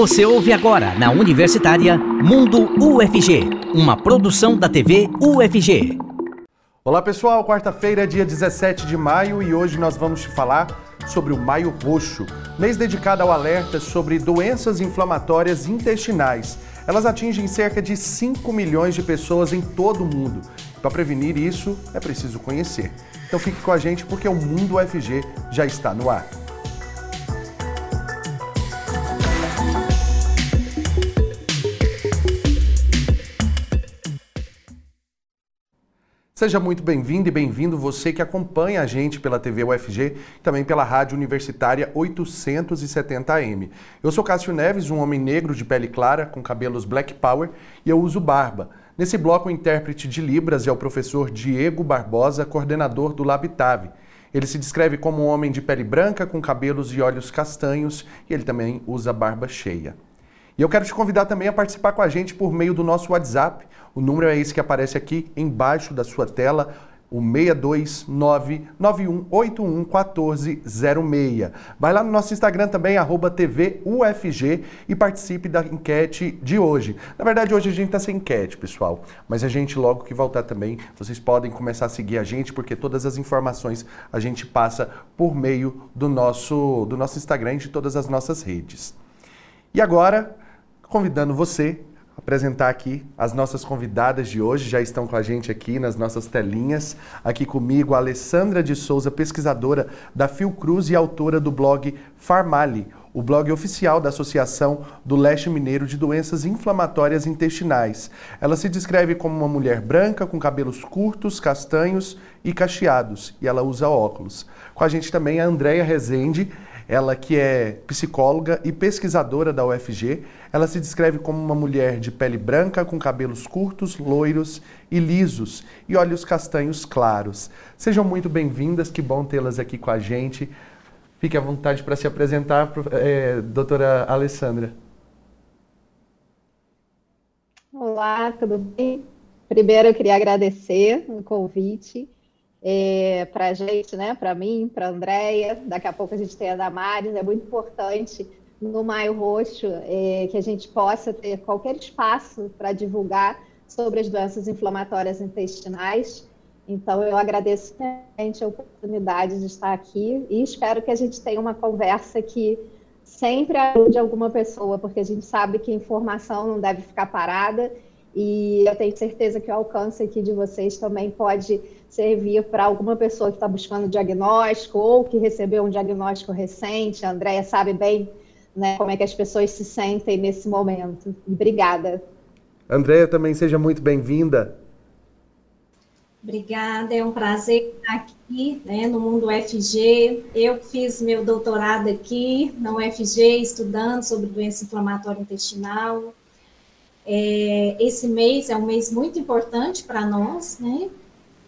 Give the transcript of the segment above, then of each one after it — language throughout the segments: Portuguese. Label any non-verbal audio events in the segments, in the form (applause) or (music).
Você ouve agora na Universitária Mundo UFG, uma produção da TV UFG. Olá pessoal, quarta-feira, dia 17 de maio e hoje nós vamos te falar sobre o Maio Roxo, mês dedicado ao alerta sobre doenças inflamatórias intestinais. Elas atingem cerca de 5 milhões de pessoas em todo o mundo. Para prevenir isso, é preciso conhecer. Então fique com a gente porque o Mundo UFG já está no ar. Seja muito bem-vindo e bem-vindo você que acompanha a gente pela TV UFG e também pela Rádio Universitária 870M. Eu sou Cássio Neves, um homem negro de pele clara, com cabelos black power e eu uso barba. Nesse bloco, o intérprete de Libras é o professor Diego Barbosa, coordenador do Labitave. Ele se descreve como um homem de pele branca, com cabelos e olhos castanhos e ele também usa barba cheia. E eu quero te convidar também a participar com a gente por meio do nosso WhatsApp. O número é esse que aparece aqui embaixo da sua tela, o 62991811406. Vai lá no nosso Instagram também, TVUFG, e participe da enquete de hoje. Na verdade, hoje a gente está sem enquete, pessoal, mas a gente logo que voltar também, vocês podem começar a seguir a gente, porque todas as informações a gente passa por meio do nosso, do nosso Instagram e de todas as nossas redes. E agora, convidando você a apresentar aqui as nossas convidadas de hoje, já estão com a gente aqui nas nossas telinhas. Aqui comigo a Alessandra de Souza, pesquisadora da Fiocruz e autora do blog Farmali, o blog oficial da Associação do Leste Mineiro de Doenças Inflamatórias Intestinais. Ela se descreve como uma mulher branca com cabelos curtos, castanhos e cacheados, e ela usa óculos. Com a gente também a Andréia Rezende, ela que é psicóloga e pesquisadora da UFG, ela se descreve como uma mulher de pele branca, com cabelos curtos, loiros e lisos e olhos castanhos claros. Sejam muito bem-vindas, que bom tê-las aqui com a gente. Fique à vontade para se apresentar, é, doutora Alessandra. Olá, tudo bem? Primeiro, eu queria agradecer o convite é, para a gente, né, para mim, para a Andréia, daqui a pouco a gente tem a Damares, é muito importante no Maio Roxo é, que a gente possa ter qualquer espaço para divulgar sobre as doenças inflamatórias intestinais. Então, eu agradeço a oportunidade de estar aqui e espero que a gente tenha uma conversa que sempre ajude alguma pessoa, porque a gente sabe que informação não deve ficar parada e eu tenho certeza que o alcance aqui de vocês também pode servir para alguma pessoa que está buscando diagnóstico ou que recebeu um diagnóstico recente. A Andrea sabe bem né, como é que as pessoas se sentem nesse momento. Obrigada. Andréia, também seja muito bem-vinda. Obrigada, é um prazer estar aqui né, no Mundo UFG. Eu fiz meu doutorado aqui na UFG, estudando sobre doença inflamatória intestinal. É, esse mês é um mês muito importante para nós, né?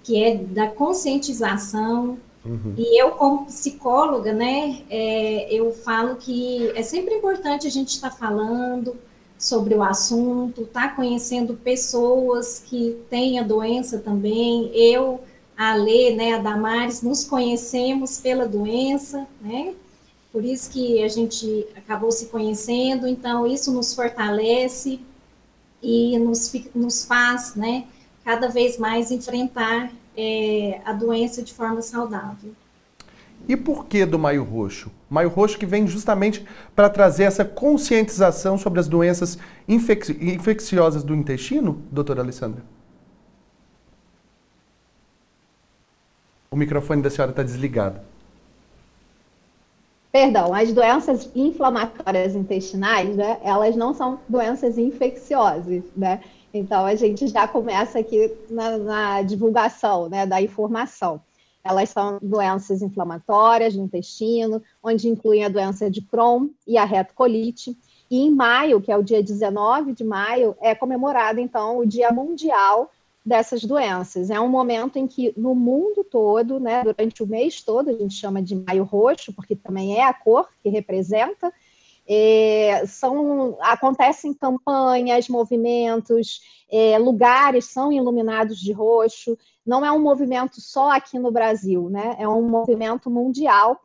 Que é da conscientização. Uhum. E eu, como psicóloga, né, é, eu falo que é sempre importante a gente estar tá falando sobre o assunto, estar tá conhecendo pessoas que têm a doença também. Eu, a Lê, né, a Damares, nos conhecemos pela doença, né? Por isso que a gente acabou se conhecendo, então isso nos fortalece e nos, nos faz, né, cada vez mais enfrentar é, a doença de forma saudável. E por que do Maio Roxo? Maio Roxo que vem justamente para trazer essa conscientização sobre as doenças infec infecciosas do intestino, doutora Alessandra? O microfone da senhora está desligado. Perdão, as doenças inflamatórias intestinais, né, elas não são doenças infecciosas, né? Então a gente já começa aqui na, na divulgação, né, da informação. Elas são doenças inflamatórias do intestino, onde incluem a doença de Crohn e a retocolite. E em maio, que é o dia 19 de maio, é comemorado então o Dia Mundial dessas doenças. É um momento em que no mundo todo, né, durante o mês todo, a gente chama de maio roxo, porque também é a cor que representa, é, são, acontecem campanhas, movimentos, é, lugares são iluminados de roxo. Não é um movimento só aqui no Brasil, né? É um movimento mundial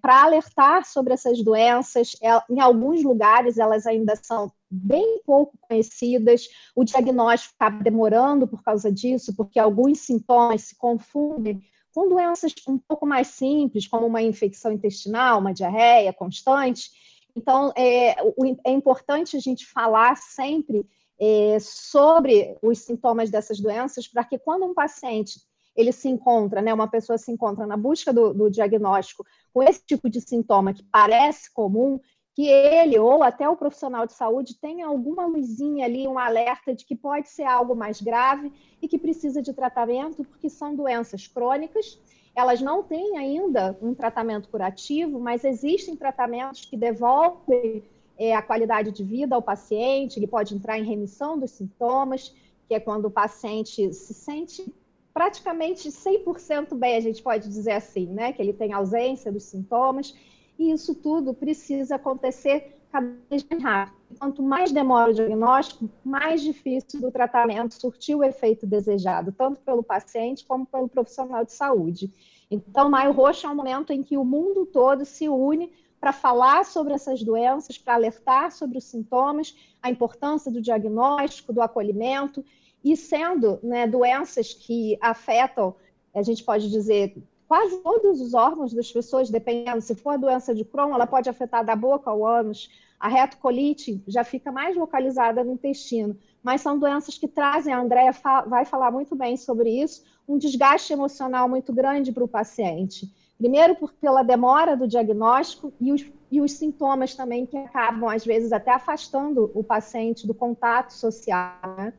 para alertar sobre essas doenças. Em alguns lugares, elas ainda são bem pouco conhecidas, o diagnóstico acaba demorando por causa disso, porque alguns sintomas se confundem com doenças um pouco mais simples, como uma infecção intestinal, uma diarreia constante. Então, é, é importante a gente falar sempre é, sobre os sintomas dessas doenças, para que quando um paciente ele se encontra, né, uma pessoa se encontra na busca do, do diagnóstico com esse tipo de sintoma que parece comum, que ele ou até o profissional de saúde tenha alguma luzinha ali, um alerta de que pode ser algo mais grave e que precisa de tratamento, porque são doenças crônicas. Elas não têm ainda um tratamento curativo, mas existem tratamentos que devolvem é, a qualidade de vida ao paciente, ele pode entrar em remissão dos sintomas, que é quando o paciente se sente praticamente 100% bem, a gente pode dizer assim, né? Que ele tem ausência dos sintomas e isso tudo precisa acontecer cada vez mais rápido. Quanto mais demora o diagnóstico, mais difícil do tratamento surtir o efeito desejado, tanto pelo paciente como pelo profissional de saúde. Então, Maio Roxo é um momento em que o mundo todo se une para falar sobre essas doenças, para alertar sobre os sintomas, a importância do diagnóstico, do acolhimento, e sendo né, doenças que afetam, a gente pode dizer, quase todos os órgãos das pessoas, dependendo, se for a doença de Crohn, ela pode afetar da boca ao ânus, a retocolite já fica mais localizada no intestino, mas são doenças que trazem, a Andrea vai falar muito bem sobre isso, um desgaste emocional muito grande para o paciente. Primeiro, por, pela demora do diagnóstico e os, e os sintomas também que acabam, às vezes, até afastando o paciente do contato social. Né?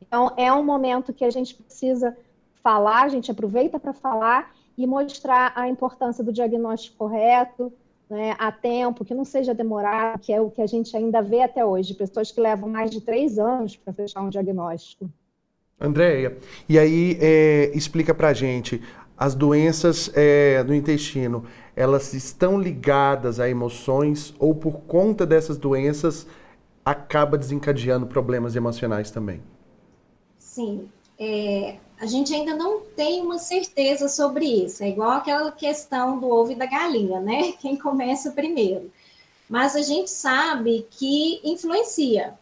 Então, é um momento que a gente precisa falar, a gente aproveita para falar e mostrar a importância do diagnóstico correto, né, a tempo, que não seja demorado, que é o que a gente ainda vê até hoje, pessoas que levam mais de três anos para fechar um diagnóstico. Andréia, e aí é, explica para a gente, as doenças é, no intestino, elas estão ligadas a emoções ou por conta dessas doenças acaba desencadeando problemas emocionais também? Sim, é, a gente ainda não tem uma certeza sobre isso. É igual aquela questão do ovo e da galinha, né? (laughs) Quem começa primeiro. Mas a gente sabe que influencia.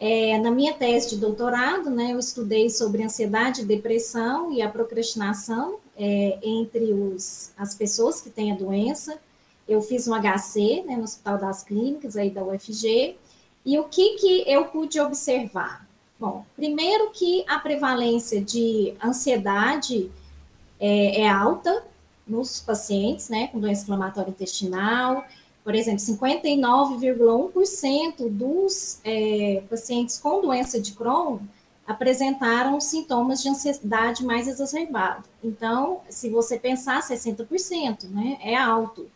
É, na minha tese de doutorado, né, eu estudei sobre ansiedade, depressão e a procrastinação é, entre os, as pessoas que têm a doença. Eu fiz um HC né, no Hospital das Clínicas, aí da UFG, e o que, que eu pude observar? Bom, primeiro que a prevalência de ansiedade é, é alta nos pacientes, né, com doença inflamatória intestinal. Por exemplo, 59,1% dos é, pacientes com doença de Crohn apresentaram sintomas de ansiedade mais exacerbado. Então, se você pensar 60%, né, é alto.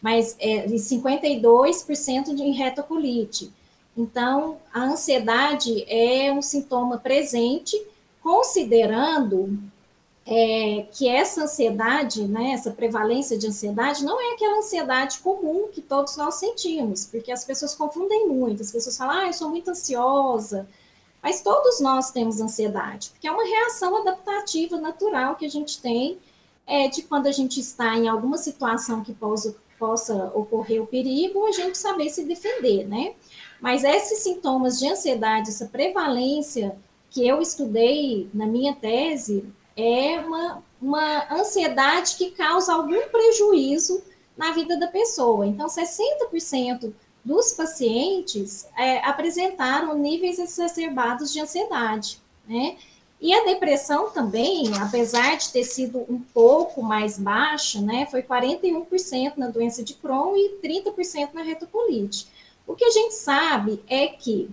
Mas é, 52% de retocolite. Então, a ansiedade é um sintoma presente, considerando é, que essa ansiedade, né, essa prevalência de ansiedade, não é aquela ansiedade comum que todos nós sentimos, porque as pessoas confundem muito. As pessoas falam, ah, eu sou muito ansiosa. Mas todos nós temos ansiedade, porque é uma reação adaptativa natural que a gente tem é, de quando a gente está em alguma situação que possa, possa ocorrer o perigo, a gente saber se defender, né? Mas esses sintomas de ansiedade, essa prevalência que eu estudei na minha tese, é uma, uma ansiedade que causa algum prejuízo na vida da pessoa. Então, 60% dos pacientes é, apresentaram níveis exacerbados de ansiedade, né? E a depressão também, apesar de ter sido um pouco mais baixa, né, foi 41% na doença de Crohn e 30% na retocolite. O que a gente sabe é que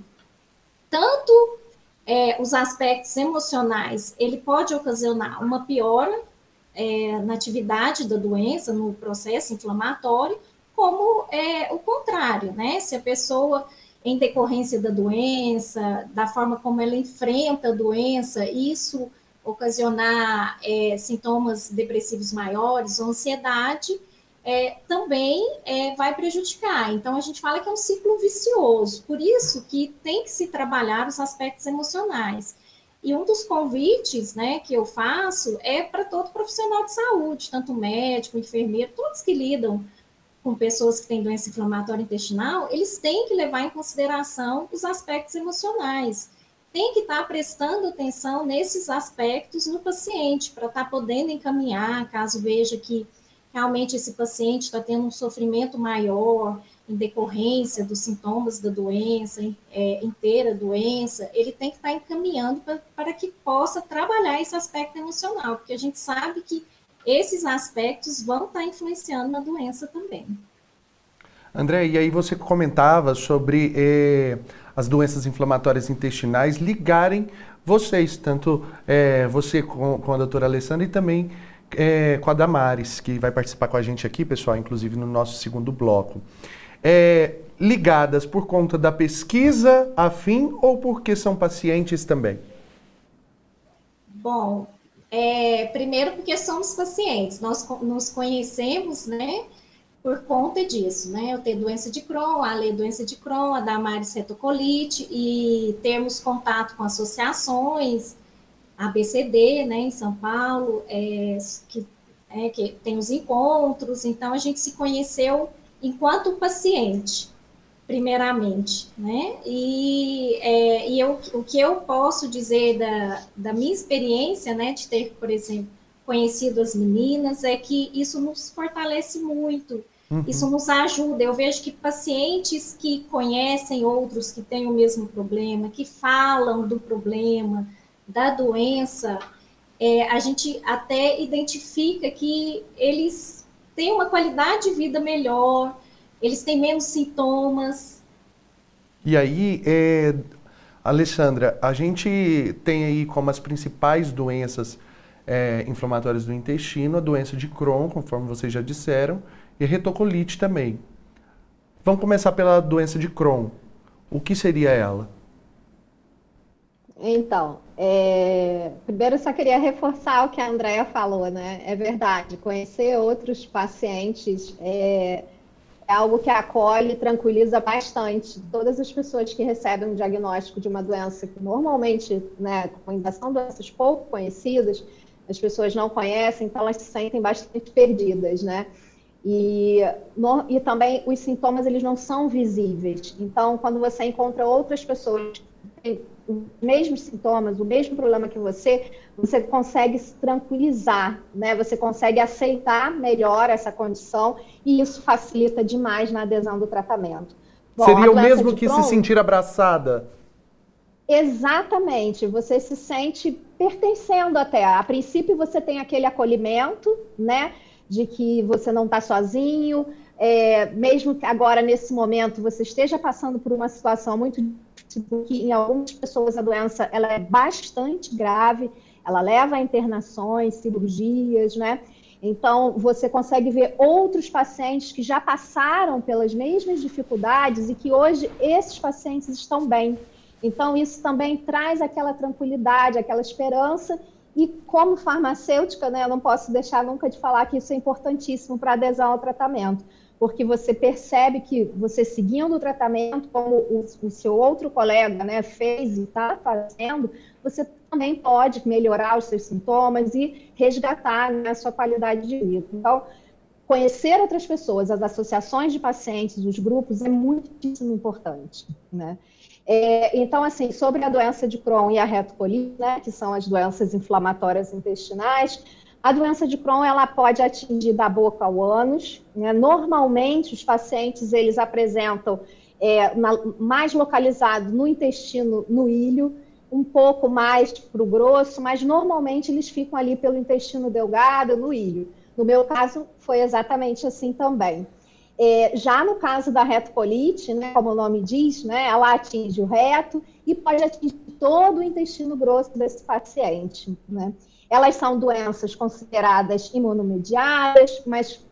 tanto é, os aspectos emocionais, ele pode ocasionar uma piora é, na atividade da doença, no processo inflamatório, como é, o contrário, né? Se a pessoa, em decorrência da doença, da forma como ela enfrenta a doença, isso ocasionar é, sintomas depressivos maiores ou ansiedade, é, também é, vai prejudicar. Então, a gente fala que é um ciclo vicioso. Por isso que tem que se trabalhar os aspectos emocionais. E um dos convites né, que eu faço é para todo profissional de saúde, tanto médico, enfermeiro, todos que lidam com pessoas que têm doença inflamatória intestinal, eles têm que levar em consideração os aspectos emocionais. Tem que estar tá prestando atenção nesses aspectos no paciente, para estar tá podendo encaminhar, caso veja que realmente esse paciente está tendo um sofrimento maior, em decorrência dos sintomas da doença, é, inteira doença, ele tem que estar encaminhando pra, para que possa trabalhar esse aspecto emocional, porque a gente sabe que esses aspectos vão estar influenciando na doença também. André, e aí você comentava sobre eh, as doenças inflamatórias intestinais ligarem vocês, tanto eh, você com, com, a doutora Alessandra e também eh, com a Damares, que vai participar com a gente aqui, pessoal, inclusive no nosso segundo bloco. É, ligadas por conta da pesquisa afim ou porque são pacientes também? Bom, é, primeiro porque somos pacientes, nós nos conhecemos, né, por conta disso, né, eu tenho doença de Crohn, a Lê doença de Crohn, a Damares retocolite, e termos contato com associações, ABCD, né, em São Paulo, é, que, é, que tem os encontros, então a gente se conheceu enquanto paciente, primeiramente, né? E, é, e eu, o que eu posso dizer da, da minha experiência, né, de ter, por exemplo, conhecido as meninas, é que isso nos fortalece muito, uhum. isso nos ajuda. Eu vejo que pacientes que conhecem outros que têm o mesmo problema, que falam do problema, da doença, é, a gente até identifica que eles têm uma qualidade de vida melhor, eles têm menos sintomas. E aí, é, Alessandra, a gente tem aí como as principais doenças é, inflamatórias do intestino a doença de Crohn, conforme vocês já disseram, e retocolite também. Vamos começar pela doença de Crohn. O que seria ela? Então, é... primeiro só queria reforçar o que a Andrea falou, né? É verdade, conhecer outros pacientes é, é algo que acolhe e tranquiliza bastante todas as pessoas que recebem um diagnóstico de uma doença que normalmente, né, ainda são doenças pouco conhecidas, as pessoas não conhecem, então elas se sentem bastante perdidas, né? E, no, e também os sintomas eles não são visíveis. Então, quando você encontra outras pessoas os mesmos sintomas, o mesmo problema que você, você consegue se tranquilizar, né? Você consegue aceitar melhor essa condição e isso facilita demais na adesão do tratamento. Bom, Seria o mesmo que Crohn, se sentir abraçada? Exatamente, você se sente pertencendo até. A princípio você tem aquele acolhimento, né? De que você não está sozinho, é, mesmo que agora, nesse momento, você esteja passando por uma situação muito porque em algumas pessoas a doença ela é bastante grave, ela leva a internações, cirurgias, né? Então, você consegue ver outros pacientes que já passaram pelas mesmas dificuldades e que hoje esses pacientes estão bem. Então, isso também traz aquela tranquilidade, aquela esperança. E, como farmacêutica, né, eu não posso deixar nunca de falar que isso é importantíssimo para adesão ao tratamento porque você percebe que você seguindo o tratamento, como o, o seu outro colega né, fez e está fazendo, você também pode melhorar os seus sintomas e resgatar né, a sua qualidade de vida. Então, conhecer outras pessoas, as associações de pacientes, os grupos, é muitíssimo importante. Né? É, então, assim, sobre a doença de Crohn e a retocolite, né, que são as doenças inflamatórias intestinais, a doença de Crohn ela pode atingir da boca ao ânus. Né? Normalmente, os pacientes eles apresentam é, na, mais localizado no intestino, no ilho, um pouco mais para o grosso, mas normalmente eles ficam ali pelo intestino delgado, no ilho. No meu caso, foi exatamente assim também. É, já no caso da retocolite, né, como o nome diz, né, ela atinge o reto e pode atingir todo o intestino grosso desse paciente. Né? Elas são doenças consideradas imunomediadas, mas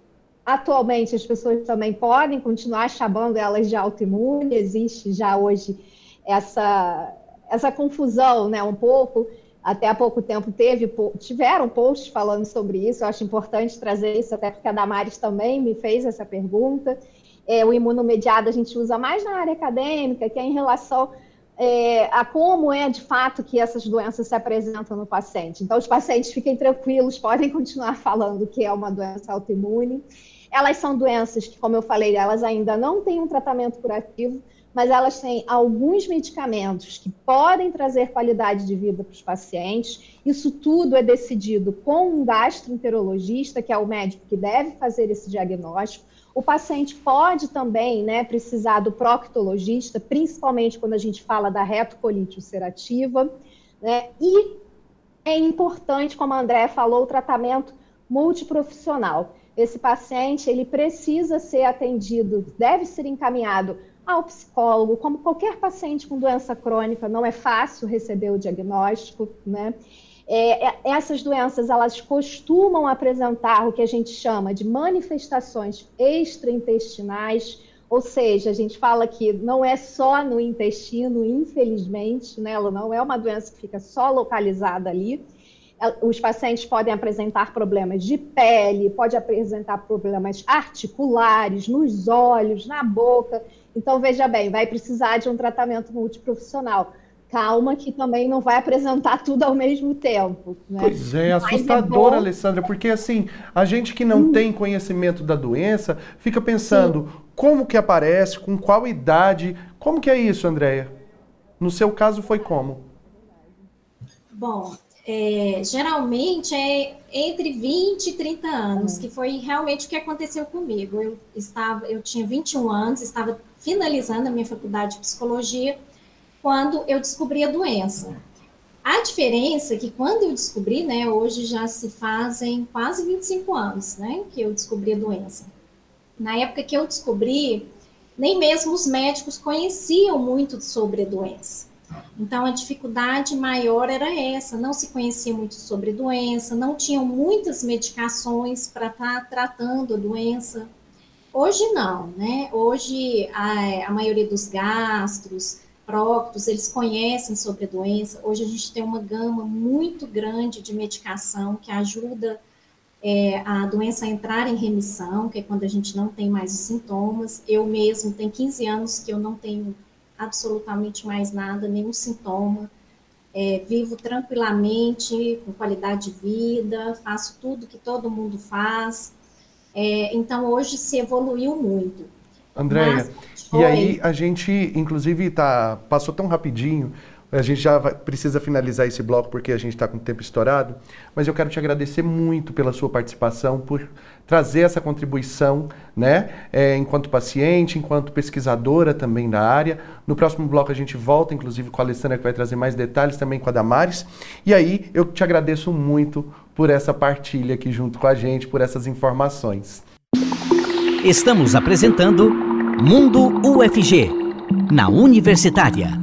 atualmente as pessoas também podem continuar chamando elas de autoimune. Existe já hoje essa, essa confusão, né, um pouco. Até há pouco tempo teve, tiveram posts falando sobre isso. Eu acho importante trazer isso, até porque a Damares também me fez essa pergunta. É, o imunomediado a gente usa mais na área acadêmica, que é em relação é, a como é de fato que essas doenças se apresentam no paciente. Então, os pacientes fiquem tranquilos, podem continuar falando que é uma doença autoimune. Elas são doenças que, como eu falei, elas ainda não têm um tratamento curativo, mas elas têm alguns medicamentos que podem trazer qualidade de vida para os pacientes. Isso tudo é decidido com um gastroenterologista, que é o médico que deve fazer esse diagnóstico. O paciente pode também né, precisar do proctologista, principalmente quando a gente fala da retocolite ulcerativa. Né? E é importante, como a André falou, o tratamento multiprofissional. Esse paciente ele precisa ser atendido, deve ser encaminhado ao psicólogo, como qualquer paciente com doença crônica, não é fácil receber o diagnóstico, né? É, é, essas doenças elas costumam apresentar o que a gente chama de manifestações extraintestinais, ou seja, a gente fala que não é só no intestino, infelizmente, né? Não é uma doença que fica só localizada ali. É, os pacientes podem apresentar problemas de pele, pode apresentar problemas articulares, nos olhos, na boca. Então, veja bem, vai precisar de um tratamento multiprofissional. Calma, que também não vai apresentar tudo ao mesmo tempo. Né? Pois é, assustador, é Alessandra, porque assim, a gente que não hum. tem conhecimento da doença fica pensando Sim. como que aparece, com qual idade, como que é isso, Andréia? No seu caso foi como? Bom, é, geralmente é entre 20 e 30 anos, hum. que foi realmente o que aconteceu comigo. Eu estava, eu tinha 21 anos, estava finalizando a minha faculdade de psicologia quando eu descobri a doença. A diferença é que quando eu descobri, né, hoje já se fazem quase 25 anos, né, que eu descobri a doença. Na época que eu descobri, nem mesmo os médicos conheciam muito sobre a doença. Então, a dificuldade maior era essa: não se conhecia muito sobre doença, não tinham muitas medicações para estar tá tratando a doença. Hoje não, né? Hoje a, a maioria dos gastros, próctos, eles conhecem sobre a doença. Hoje a gente tem uma gama muito grande de medicação que ajuda é, a doença a entrar em remissão, que é quando a gente não tem mais os sintomas. Eu mesmo tenho 15 anos que eu não tenho absolutamente mais nada, nenhum sintoma. É, vivo tranquilamente, com qualidade de vida, faço tudo que todo mundo faz. É, então, hoje se evoluiu muito. Andréia, e aí a gente, inclusive, tá, passou tão rapidinho, a gente já vai, precisa finalizar esse bloco porque a gente está com o tempo estourado, mas eu quero te agradecer muito pela sua participação, por trazer essa contribuição, né, é, enquanto paciente, enquanto pesquisadora também da área. No próximo bloco a gente volta, inclusive, com a Alessandra, que vai trazer mais detalhes, também com a Damares. E aí eu te agradeço muito por essa partilha aqui junto com a gente, por essas informações. Estamos apresentando Mundo UFG, na Universitária.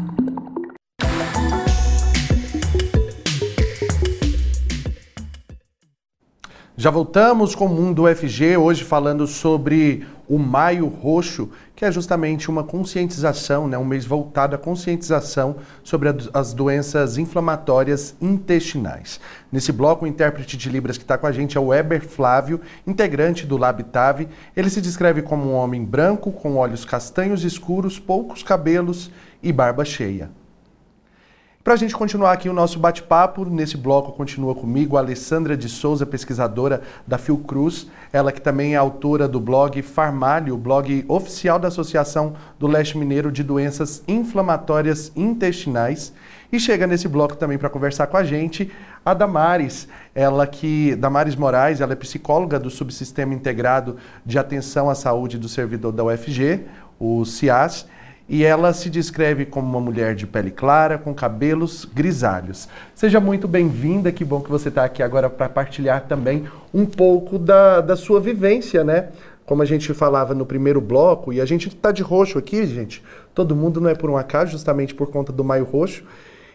Já voltamos com o Mundo UFG, hoje falando sobre o Maio Roxo, que é justamente uma conscientização, né, um mês voltado à conscientização sobre as doenças inflamatórias intestinais. Nesse bloco, o intérprete de Libras que está com a gente é o Weber Flávio, integrante do Labitave. Ele se descreve como um homem branco, com olhos castanhos escuros, poucos cabelos e barba cheia. Para a gente continuar aqui o nosso bate-papo, nesse bloco continua comigo a Alessandra de Souza, pesquisadora da Fiocruz, ela que também é autora do blog Farmalho, blog oficial da Associação do Leste Mineiro de Doenças Inflamatórias Intestinais. E chega nesse bloco também para conversar com a gente a Damares, ela que Damares Moraes, ela é psicóloga do Subsistema Integrado de Atenção à Saúde do Servidor da UFG, o CIAS e ela se descreve como uma mulher de pele clara, com cabelos grisalhos. Seja muito bem-vinda, que bom que você está aqui agora para partilhar também um pouco da, da sua vivência, né? Como a gente falava no primeiro bloco, e a gente está de roxo aqui, gente. Todo mundo não é por um acaso, justamente por conta do Maio Roxo.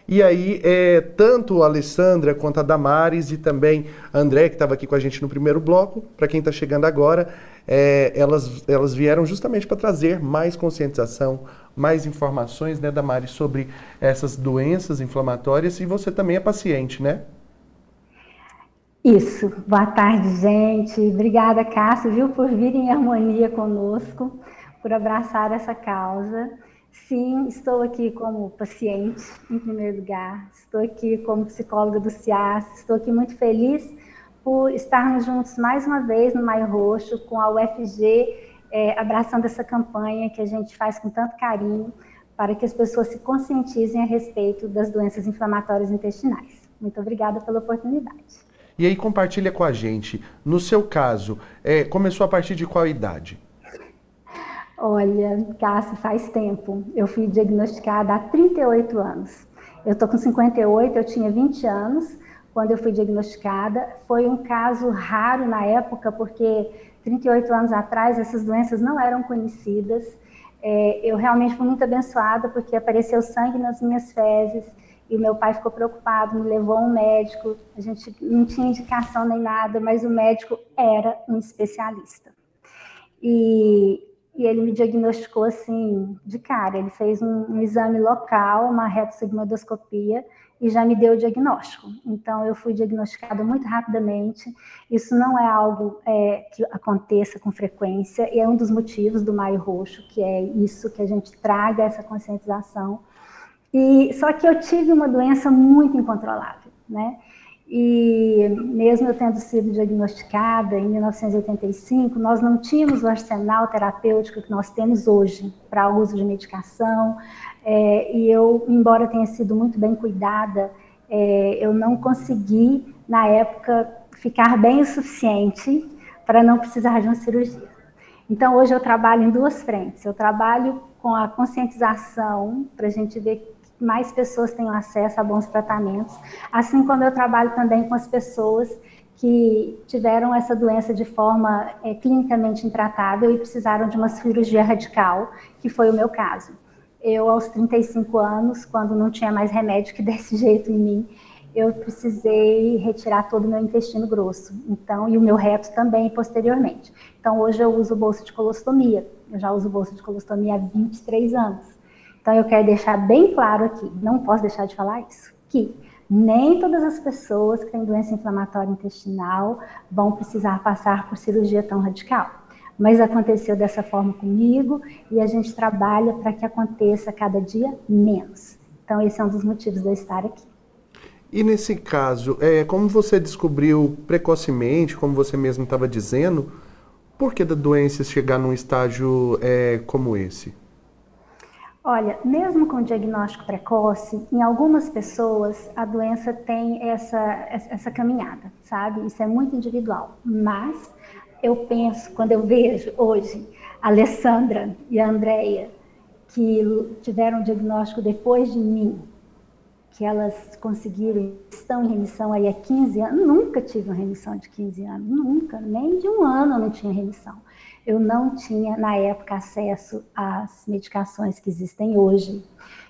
E aí, é, tanto a Alessandra quanto a Damares e também a André, que estava aqui com a gente no primeiro bloco, para quem está chegando agora, é, elas, elas vieram justamente para trazer mais conscientização, mais informações, né, Damares, sobre essas doenças inflamatórias e você também é paciente, né? Isso. Boa tarde, gente. Obrigada, Cássio, viu, por vir em harmonia conosco, por abraçar essa causa. Sim, estou aqui como paciente, em primeiro lugar. Estou aqui como psicóloga do CIAS. Estou aqui muito feliz por estarmos juntos mais uma vez no Maio Roxo, com a UFG, é, abraçando essa campanha que a gente faz com tanto carinho para que as pessoas se conscientizem a respeito das doenças inflamatórias intestinais. Muito obrigada pela oportunidade. E aí compartilha com a gente, no seu caso, é, começou a partir de qual idade? Olha, Cássio, faz tempo. Eu fui diagnosticada há 38 anos. Eu estou com 58, eu tinha 20 anos quando eu fui diagnosticada. Foi um caso raro na época, porque 38 anos atrás essas doenças não eram conhecidas. É, eu realmente fui muito abençoada porque apareceu sangue nas minhas fezes e meu pai ficou preocupado, me levou a um médico. A gente não tinha indicação nem nada, mas o médico era um especialista. E, e ele me diagnosticou assim, de cara. Ele fez um, um exame local, uma retossigmoidoscopia, e já me deu o diagnóstico. Então, eu fui diagnosticada muito rapidamente. Isso não é algo é, que aconteça com frequência, e é um dos motivos do Maio Roxo, que é isso, que a gente traga essa conscientização. E só que eu tive uma doença muito incontrolável, né? E mesmo eu tendo sido diagnosticada em 1985, nós não tínhamos o arsenal terapêutico que nós temos hoje para uso de medicação. É, e eu, embora tenha sido muito bem cuidada, é, eu não consegui, na época, ficar bem o suficiente para não precisar de uma cirurgia. Então, hoje eu trabalho em duas frentes. Eu trabalho com a conscientização, para a gente ver mais pessoas tenham acesso a bons tratamentos, assim como eu trabalho também com as pessoas que tiveram essa doença de forma é, clinicamente intratável e precisaram de uma cirurgia radical, que foi o meu caso. Eu, aos 35 anos, quando não tinha mais remédio que (laughs) desse jeito em mim, eu precisei retirar todo o meu intestino grosso, então, e o meu reto também, posteriormente. Então, hoje eu uso bolsa de colostomia. Eu já uso bolsa de colostomia há 23 anos. Então eu quero deixar bem claro aqui, não posso deixar de falar isso, que nem todas as pessoas que têm doença inflamatória intestinal vão precisar passar por cirurgia tão radical. Mas aconteceu dessa forma comigo e a gente trabalha para que aconteça cada dia menos. Então esse é um dos motivos de eu estar aqui. E nesse caso, é, como você descobriu precocemente, como você mesmo estava dizendo, por que da doença chegar num estágio é, como esse? Olha, mesmo com diagnóstico precoce, em algumas pessoas a doença tem essa, essa caminhada, sabe? Isso é muito individual. Mas eu penso, quando eu vejo hoje a Alessandra e a Andrea, que tiveram diagnóstico depois de mim, que elas conseguiram, estão em remissão aí há 15 anos, nunca tive uma remissão de 15 anos, nunca, nem de um ano eu não tinha remissão eu não tinha, na época, acesso às medicações que existem hoje.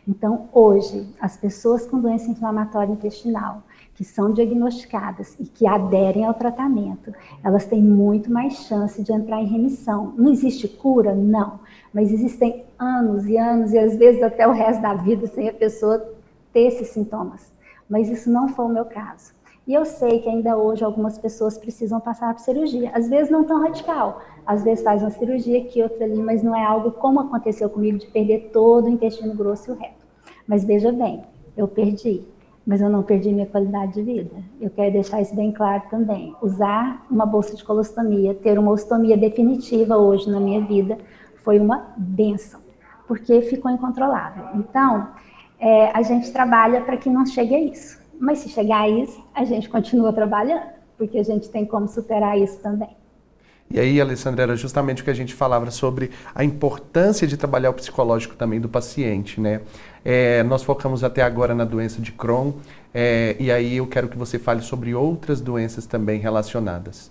Então, hoje, as pessoas com doença inflamatória intestinal, que são diagnosticadas e que aderem ao tratamento, elas têm muito mais chance de entrar em remissão. Não existe cura? Não. Mas existem anos e anos, e às vezes até o resto da vida, sem a pessoa ter esses sintomas. Mas isso não foi o meu caso. E eu sei que ainda hoje algumas pessoas precisam passar por cirurgia. Às vezes não tão radical, às vezes faz uma cirurgia aqui, outra ali, mas não é algo como aconteceu comigo de perder todo o intestino grosso e o reto. Mas veja bem, eu perdi, mas eu não perdi minha qualidade de vida. Eu quero deixar isso bem claro também. Usar uma bolsa de colostomia, ter uma ostomia definitiva hoje na minha vida, foi uma benção, porque ficou incontrolável. Então, é, a gente trabalha para que não chegue a isso. Mas se chegar a isso, a gente continua trabalhando, porque a gente tem como superar isso também. E aí, Alessandra, era justamente o que a gente falava sobre a importância de trabalhar o psicológico também do paciente, né? É, nós focamos até agora na doença de Crohn, é, e aí eu quero que você fale sobre outras doenças também relacionadas.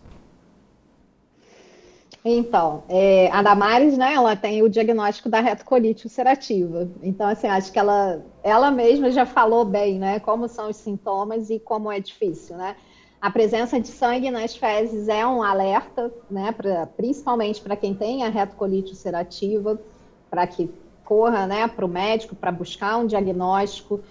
Então, é, a Damares, né, ela tem o diagnóstico da retocolite ulcerativa. Então, assim, acho que ela, ela mesma já falou bem, né, como são os sintomas e como é difícil, né. A presença de sangue nas fezes é um alerta, né, pra, principalmente para quem tem a retocolite ulcerativa, para que corra, né, para o médico para buscar um diagnóstico.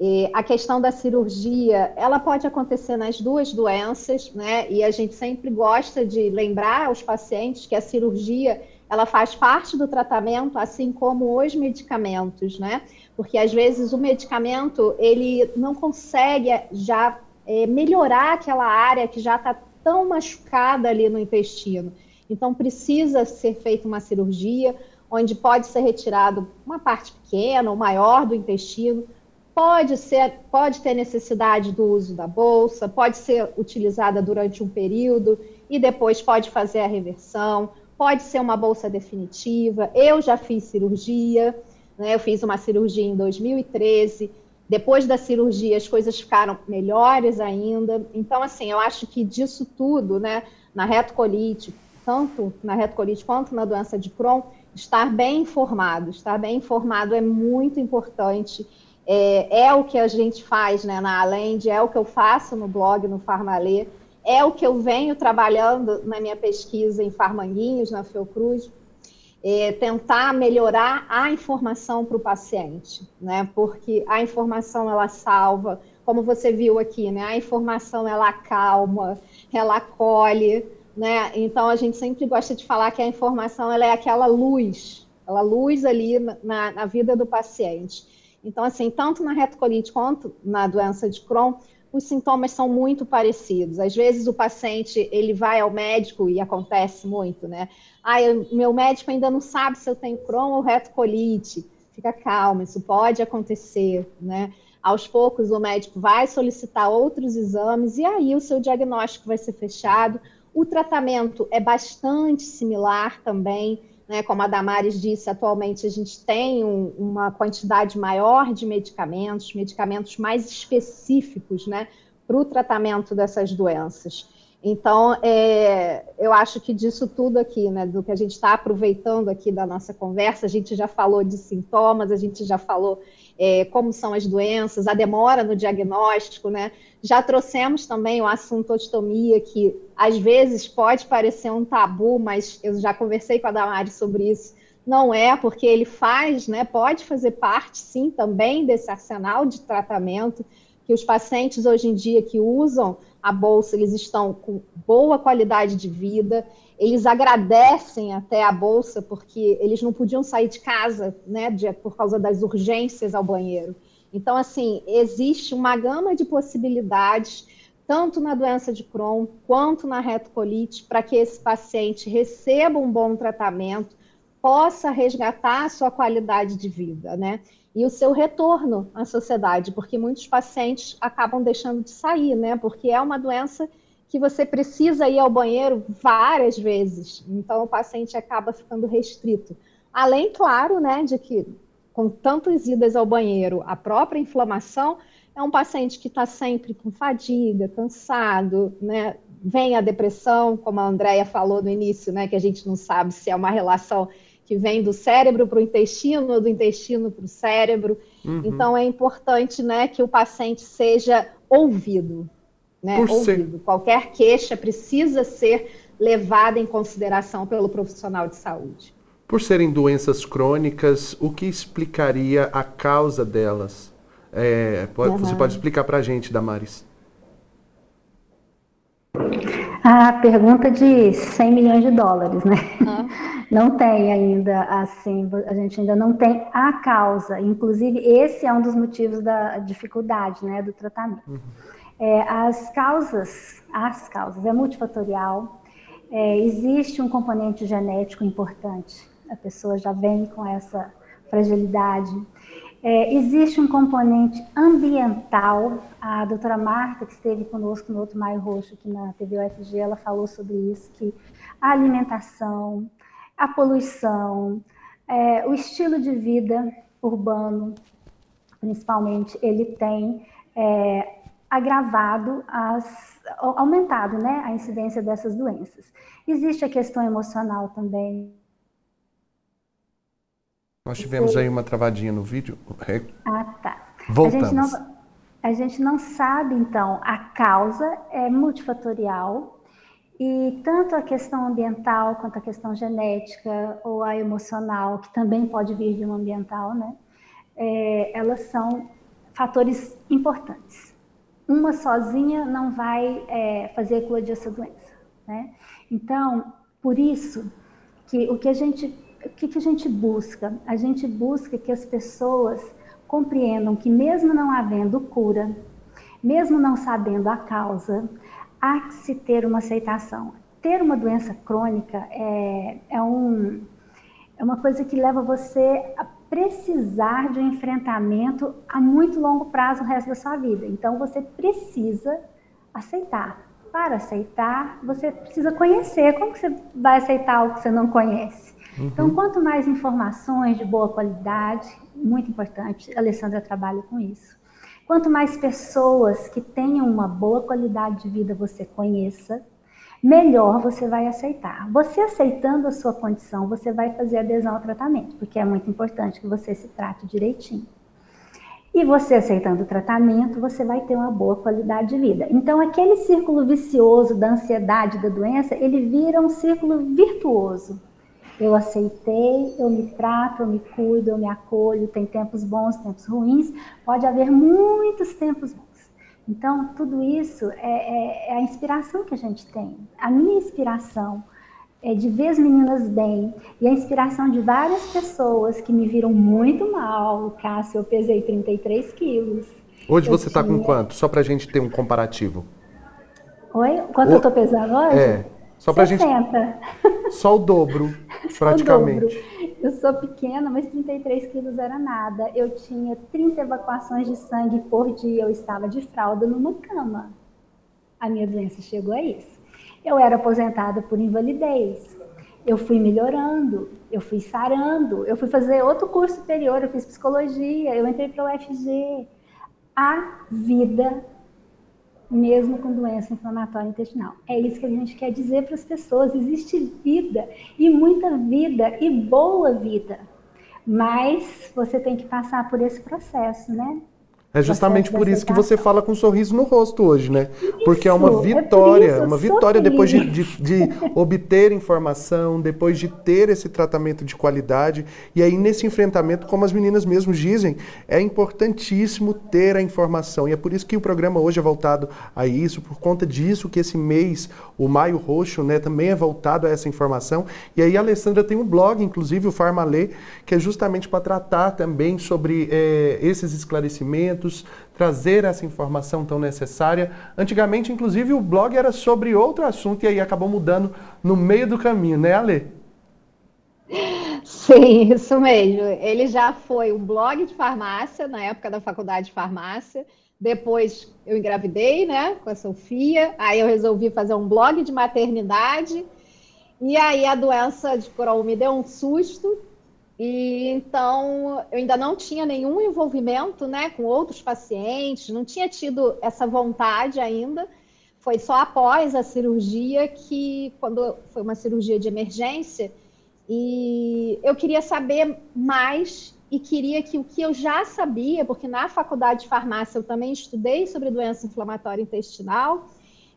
E a questão da cirurgia, ela pode acontecer nas duas doenças, né? E a gente sempre gosta de lembrar aos pacientes que a cirurgia ela faz parte do tratamento, assim como os medicamentos, né? Porque às vezes o medicamento ele não consegue já é, melhorar aquela área que já está tão machucada ali no intestino. Então precisa ser feita uma cirurgia onde pode ser retirado uma parte pequena ou maior do intestino. Pode ser, pode ter necessidade do uso da bolsa, pode ser utilizada durante um período e depois pode fazer a reversão pode ser uma bolsa definitiva. Eu já fiz cirurgia, né? Eu fiz uma cirurgia em 2013. Depois da cirurgia, as coisas ficaram melhores ainda. Então, assim, eu acho que disso tudo, né, na retocolite, tanto na retocolite quanto na doença de Crohn, estar bem informado, estar bem informado é muito importante. É, é o que a gente faz, né, na Alend, é o que eu faço no blog, no Farmalê é o que eu venho trabalhando na minha pesquisa em Farmanguinhos, na Fiocruz, é tentar melhorar a informação para o paciente, né? Porque a informação ela salva, como você viu aqui, né? A informação ela acalma, ela acolhe, né? Então a gente sempre gosta de falar que a informação ela é aquela luz, aquela luz ali na, na vida do paciente. Então assim, tanto na retocolite quanto na doença de Crohn, os sintomas são muito parecidos. Às vezes o paciente ele vai ao médico e acontece muito, né? Ah, meu médico ainda não sabe se eu tenho Crohn ou retocolite. Fica calmo, isso pode acontecer, né? Aos poucos o médico vai solicitar outros exames e aí o seu diagnóstico vai ser fechado. O tratamento é bastante similar também né, como a Damares disse, atualmente a gente tem um, uma quantidade maior de medicamentos, medicamentos mais específicos né, para o tratamento dessas doenças. Então, é, eu acho que disso tudo aqui, né, do que a gente está aproveitando aqui da nossa conversa, a gente já falou de sintomas, a gente já falou é, como são as doenças, a demora no diagnóstico, né? Já trouxemos também o assunto ostomia, que às vezes pode parecer um tabu, mas eu já conversei com a Damari sobre isso. Não é, porque ele faz, né? Pode fazer parte, sim, também desse arsenal de tratamento que os pacientes hoje em dia que usam a bolsa, eles estão com boa qualidade de vida, eles agradecem até a bolsa porque eles não podiam sair de casa, né, de, por causa das urgências ao banheiro. Então, assim, existe uma gama de possibilidades, tanto na doença de Crohn quanto na retocolite, para que esse paciente receba um bom tratamento, possa resgatar a sua qualidade de vida, né? E o seu retorno à sociedade, porque muitos pacientes acabam deixando de sair, né? Porque é uma doença que você precisa ir ao banheiro várias vezes. Então, o paciente acaba ficando restrito. Além, claro, né, de que com tantas idas ao banheiro, a própria inflamação é um paciente que está sempre com fadiga, cansado, né? Vem a depressão, como a Andrea falou no início, né? Que a gente não sabe se é uma relação que vem do cérebro para o intestino ou do intestino para o cérebro. Uhum. Então é importante, né, que o paciente seja ouvido né, Por ouvido. Ser... Qualquer queixa precisa ser levada em consideração pelo profissional de saúde. Por serem doenças crônicas, o que explicaria a causa delas? É, pode, uhum. Você pode explicar para a gente, Damares? A pergunta de 100 milhões de dólares, né? Uhum. Não tem ainda, assim, a gente ainda não tem a causa. Inclusive, esse é um dos motivos da dificuldade, né, do tratamento. Uhum. É, as causas, as causas, é multifatorial, é, existe um componente genético importante, a pessoa já vem com essa fragilidade. É, existe um componente ambiental, a doutora Marta, que esteve conosco no outro Maio Roxo, aqui na TV UFG, ela falou sobre isso, que a alimentação, a poluição, é, o estilo de vida urbano, principalmente, ele tem é, agravado, as, aumentado né, a incidência dessas doenças. Existe a questão emocional também. Nós tivemos aí uma travadinha no vídeo. Ah, tá. Voltamos. A gente, não, a gente não sabe, então, a causa é multifatorial e tanto a questão ambiental quanto a questão genética ou a emocional, que também pode vir de um ambiental, né? É, elas são fatores importantes uma sozinha não vai é, fazer a cura dessa doença. Né? Então, por isso que o que a gente, o que, que a gente busca? A gente busca que as pessoas compreendam que mesmo não havendo cura, mesmo não sabendo a causa, há que se ter uma aceitação. Ter uma doença crônica é, é, um, é uma coisa que leva você a precisar de um enfrentamento a muito longo prazo o resto da sua vida. Então você precisa aceitar. Para aceitar, você precisa conhecer. Como que você vai aceitar algo que você não conhece? Uhum. Então, quanto mais informações de boa qualidade, muito importante, a Alessandra trabalha com isso. Quanto mais pessoas que tenham uma boa qualidade de vida você conheça, melhor você vai aceitar. Você aceitando a sua condição, você vai fazer adesão ao tratamento, porque é muito importante que você se trate direitinho. E você aceitando o tratamento, você vai ter uma boa qualidade de vida. Então, aquele círculo vicioso da ansiedade, da doença, ele vira um círculo virtuoso. Eu aceitei, eu me trato, eu me cuido, eu me acolho. Tem tempos bons, tempos ruins. Pode haver muitos tempos bons. Então, tudo isso é, é, é a inspiração que a gente tem. A minha inspiração é de ver as meninas bem e a inspiração de várias pessoas que me viram muito mal. Cássio, eu pesei 33 quilos. Hoje eu você está tinha... com quanto? Só para a gente ter um comparativo. Oi? Quanto o... eu estou pesando hoje? É. Só pra 60. gente. (laughs) Só o dobro, praticamente. O dobro. Eu sou pequena, mas 33 quilos era nada. Eu tinha 30 evacuações de sangue por dia. Eu estava de fralda numa cama. A minha doença chegou a isso. Eu era aposentada por invalidez. Eu fui melhorando, eu fui sarando, eu fui fazer outro curso superior, eu fiz psicologia, eu entrei para o UFG. A vida mesmo com doença inflamatória intestinal. É isso que a gente quer dizer para as pessoas: existe vida, e muita vida, e boa vida. Mas você tem que passar por esse processo, né? É justamente por isso que você fala com um sorriso no rosto hoje, né? Porque é uma vitória, é uma vitória depois de, de, de, obter informação, depois de ter esse tratamento de qualidade. E aí, nesse enfrentamento, como as meninas mesmo dizem, é importantíssimo ter a informação. E é por isso que o programa hoje é voltado a isso, por conta disso que esse mês, o Maio Roxo, né, também é voltado a essa informação. E aí a Alessandra tem um blog, inclusive, o Farmalê, que é justamente para tratar também sobre é, esses esclarecimentos trazer essa informação tão necessária. Antigamente, inclusive, o blog era sobre outro assunto e aí acabou mudando no meio do caminho, né, Ale? Sim, isso mesmo. Ele já foi um blog de farmácia na época da faculdade de farmácia. Depois eu engravidei, né, com a Sofia. Aí eu resolvi fazer um blog de maternidade. E aí a doença de Crohn me deu um susto e então eu ainda não tinha nenhum envolvimento né, com outros pacientes, não tinha tido essa vontade ainda. Foi só após a cirurgia que, quando foi uma cirurgia de emergência, e eu queria saber mais e queria que o que eu já sabia, porque na faculdade de farmácia eu também estudei sobre doença inflamatória intestinal,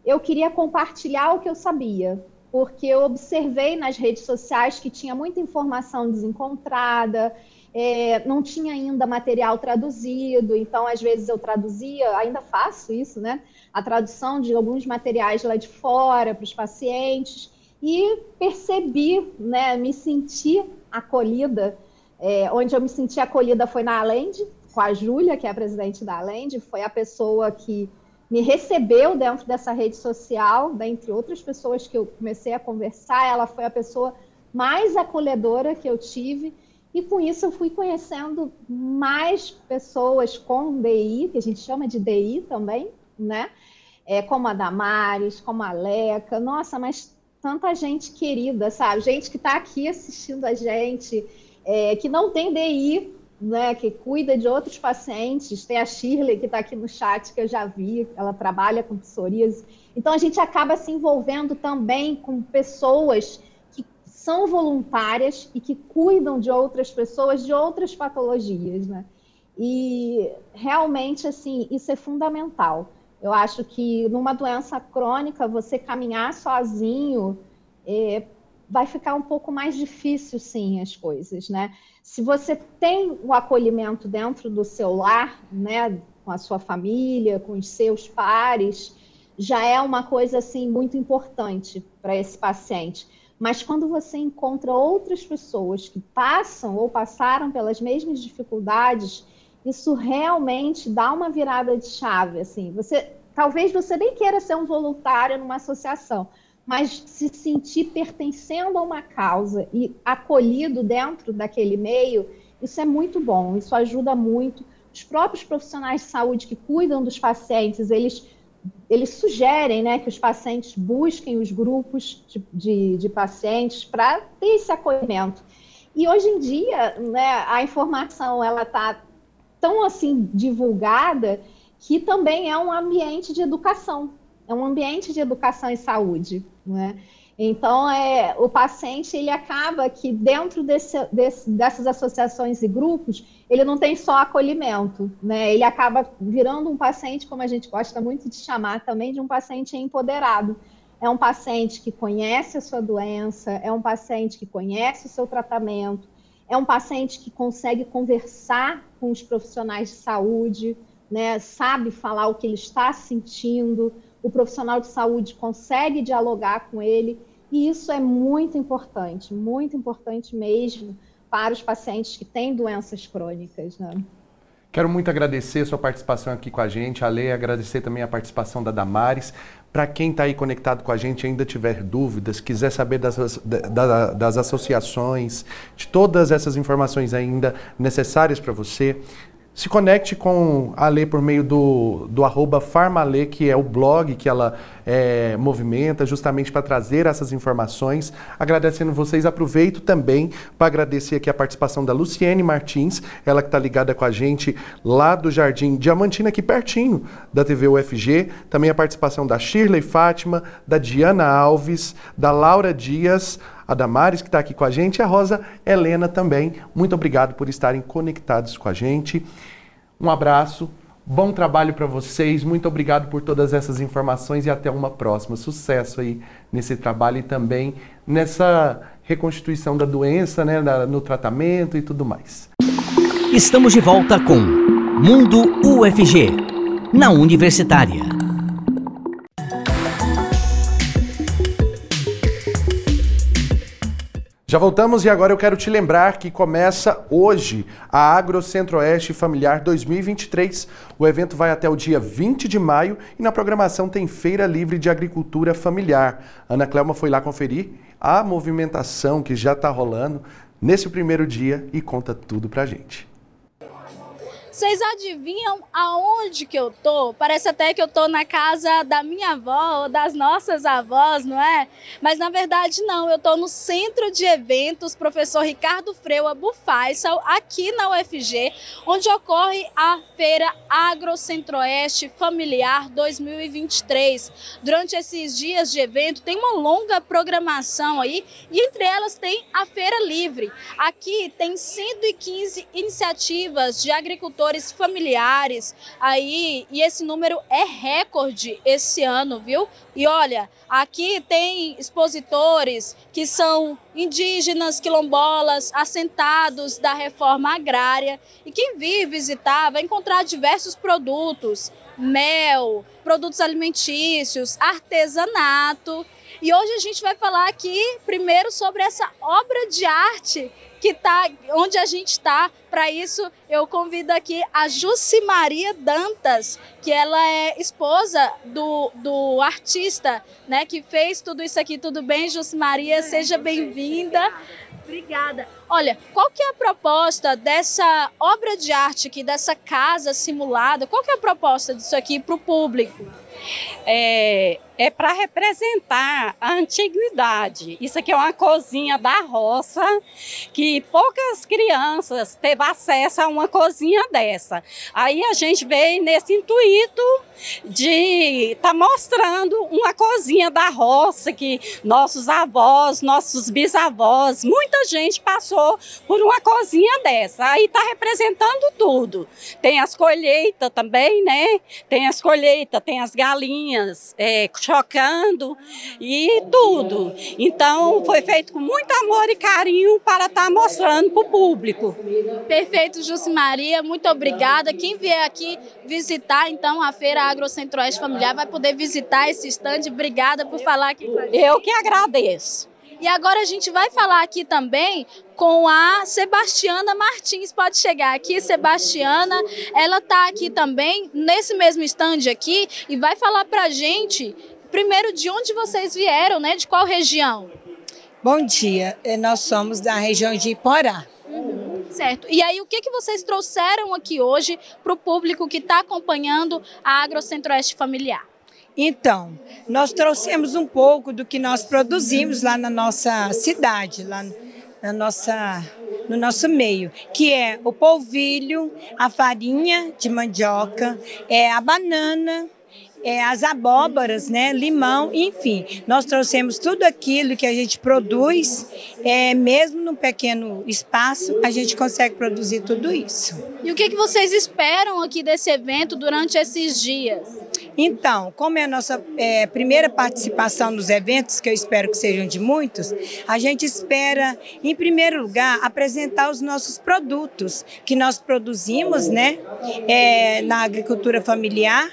eu queria compartilhar o que eu sabia porque eu observei nas redes sociais que tinha muita informação desencontrada, é, não tinha ainda material traduzido, então às vezes eu traduzia, ainda faço isso, né? A tradução de alguns materiais lá de fora para os pacientes e percebi, né? Me senti acolhida. É, onde eu me senti acolhida foi na Alende, com a Júlia, que é a presidente da Alende, foi a pessoa que me recebeu dentro dessa rede social, dentre outras pessoas que eu comecei a conversar, ela foi a pessoa mais acolhedora que eu tive. E com isso eu fui conhecendo mais pessoas com DI, que a gente chama de DI também, né? É, como a Damares, como a Leca. Nossa, mas tanta gente querida, sabe? Gente que está aqui assistindo a gente, é, que não tem DI, né, que cuida de outros pacientes. Tem a Shirley, que está aqui no chat, que eu já vi, ela trabalha com psoríase. Então, a gente acaba se envolvendo também com pessoas que são voluntárias e que cuidam de outras pessoas de outras patologias, né? E realmente, assim, isso é fundamental. Eu acho que numa doença crônica, você caminhar sozinho é, vai ficar um pouco mais difícil, sim, as coisas, né? Se você tem o acolhimento dentro do seu lar, né, com a sua família, com os seus pares, já é uma coisa assim muito importante para esse paciente. Mas quando você encontra outras pessoas que passam ou passaram pelas mesmas dificuldades, isso realmente dá uma virada de chave, assim. Você talvez você nem queira ser um voluntário numa associação, mas se sentir pertencendo a uma causa e acolhido dentro daquele meio, isso é muito bom, isso ajuda muito. Os próprios profissionais de saúde que cuidam dos pacientes, eles, eles sugerem né, que os pacientes busquem os grupos de, de, de pacientes para ter esse acolhimento. E hoje em dia, né, a informação ela está tão assim divulgada que também é um ambiente de educação, é um ambiente de educação e saúde, né? Então, é, o paciente, ele acaba que dentro desse, desse, dessas associações e grupos, ele não tem só acolhimento, né? Ele acaba virando um paciente, como a gente gosta muito de chamar também, de um paciente empoderado. É um paciente que conhece a sua doença, é um paciente que conhece o seu tratamento, é um paciente que consegue conversar com os profissionais de saúde, né, sabe falar o que ele está sentindo, o profissional de saúde consegue dialogar com ele, e isso é muito importante, muito importante mesmo para os pacientes que têm doenças crônicas. Né? Quero muito agradecer a sua participação aqui com a gente, a agradecer também a participação da Damares. Para quem está aí conectado com a gente ainda tiver dúvidas, quiser saber das, das, das associações, de todas essas informações ainda necessárias para você, se conecte com a Lê por meio do, do arroba Farmalê, que é o blog que ela é, movimenta justamente para trazer essas informações. Agradecendo vocês, aproveito também para agradecer aqui a participação da Luciene Martins, ela que está ligada com a gente lá do Jardim Diamantina, aqui pertinho da TV UFG. Também a participação da Shirley Fátima, da Diana Alves, da Laura Dias, a Damares, que está aqui com a gente, e a Rosa Helena também. Muito obrigado por estarem conectados com a gente. Um abraço, bom trabalho para vocês, muito obrigado por todas essas informações e até uma próxima. Sucesso aí nesse trabalho e também nessa reconstituição da doença, né, no tratamento e tudo mais. Estamos de volta com Mundo UFG, na Universitária. Já voltamos e agora eu quero te lembrar que começa hoje a Agro Centro-Oeste Familiar 2023. O evento vai até o dia 20 de maio e na programação tem Feira Livre de Agricultura Familiar. Ana Clelma foi lá conferir a movimentação que já está rolando nesse primeiro dia e conta tudo pra gente. Vocês adivinham aonde que eu tô? Parece até que eu tô na casa da minha avó ou das nossas avós, não é? Mas na verdade não, eu tô no Centro de Eventos Professor Ricardo Freua Bufaisal, aqui na UFG, onde ocorre a Feira Agro Centro-Oeste Familiar 2023. Durante esses dias de evento tem uma longa programação aí e entre elas tem a Feira Livre. Aqui tem 115 iniciativas de agricultores agricultores familiares aí, e esse número é recorde esse ano, viu? E olha, aqui tem expositores que são indígenas, quilombolas, assentados da reforma agrária, e quem vir visitar vai encontrar diversos produtos, mel, produtos alimentícios, artesanato. E hoje a gente vai falar aqui primeiro sobre essa obra de arte que tá onde a gente está. Para isso, eu convido aqui a Jussi Maria Dantas, que ela é esposa do, do artista, né, que fez tudo isso aqui. Tudo bem, Jussi Maria? Seja bem-vinda. Obrigada. Olha, qual que é a proposta dessa obra de arte aqui, dessa casa simulada? Qual que é a proposta disso aqui para o público? É, é para representar a antiguidade. Isso aqui é uma cozinha da roça que poucas crianças teve acesso a uma cozinha dessa. Aí a gente veio nesse intuito de estar tá mostrando uma cozinha da roça que nossos avós, nossos bisavós, muita gente passou por uma cozinha dessa. Aí está representando tudo. Tem as colheitas também, né? Tem as colheitas, tem as galinhas, é, chocando e tudo. Então foi feito com muito amor e carinho para estar tá mostrando para o público. Perfeito, Jussi Maria, muito obrigada. Quem vier aqui visitar então a Feira Agro Centro-Oeste Familiar vai poder visitar esse estande. Obrigada por falar aqui com a gente. Eu que agradeço. E agora a gente vai falar aqui também com a Sebastiana Martins. Pode chegar aqui, Sebastiana. Ela está aqui também, nesse mesmo stand aqui, e vai falar para a gente, primeiro, de onde vocês vieram, né? De qual região? Bom dia, eh, nós somos da região de Iporá. Certo. E aí, o que, que vocês trouxeram aqui hoje para o público que está acompanhando a Agro Centro-Oeste Familiar? Então, nós trouxemos um pouco do que nós produzimos lá na nossa cidade, lá na nossa, no nosso meio, que é o polvilho, a farinha de mandioca, é a banana, é, as abóboras, né, limão, enfim. Nós trouxemos tudo aquilo que a gente produz, é, mesmo num pequeno espaço, a gente consegue produzir tudo isso. E o que, que vocês esperam aqui desse evento durante esses dias? Então, como é a nossa é, primeira participação nos eventos, que eu espero que sejam de muitos, a gente espera, em primeiro lugar, apresentar os nossos produtos que nós produzimos né, é, na agricultura familiar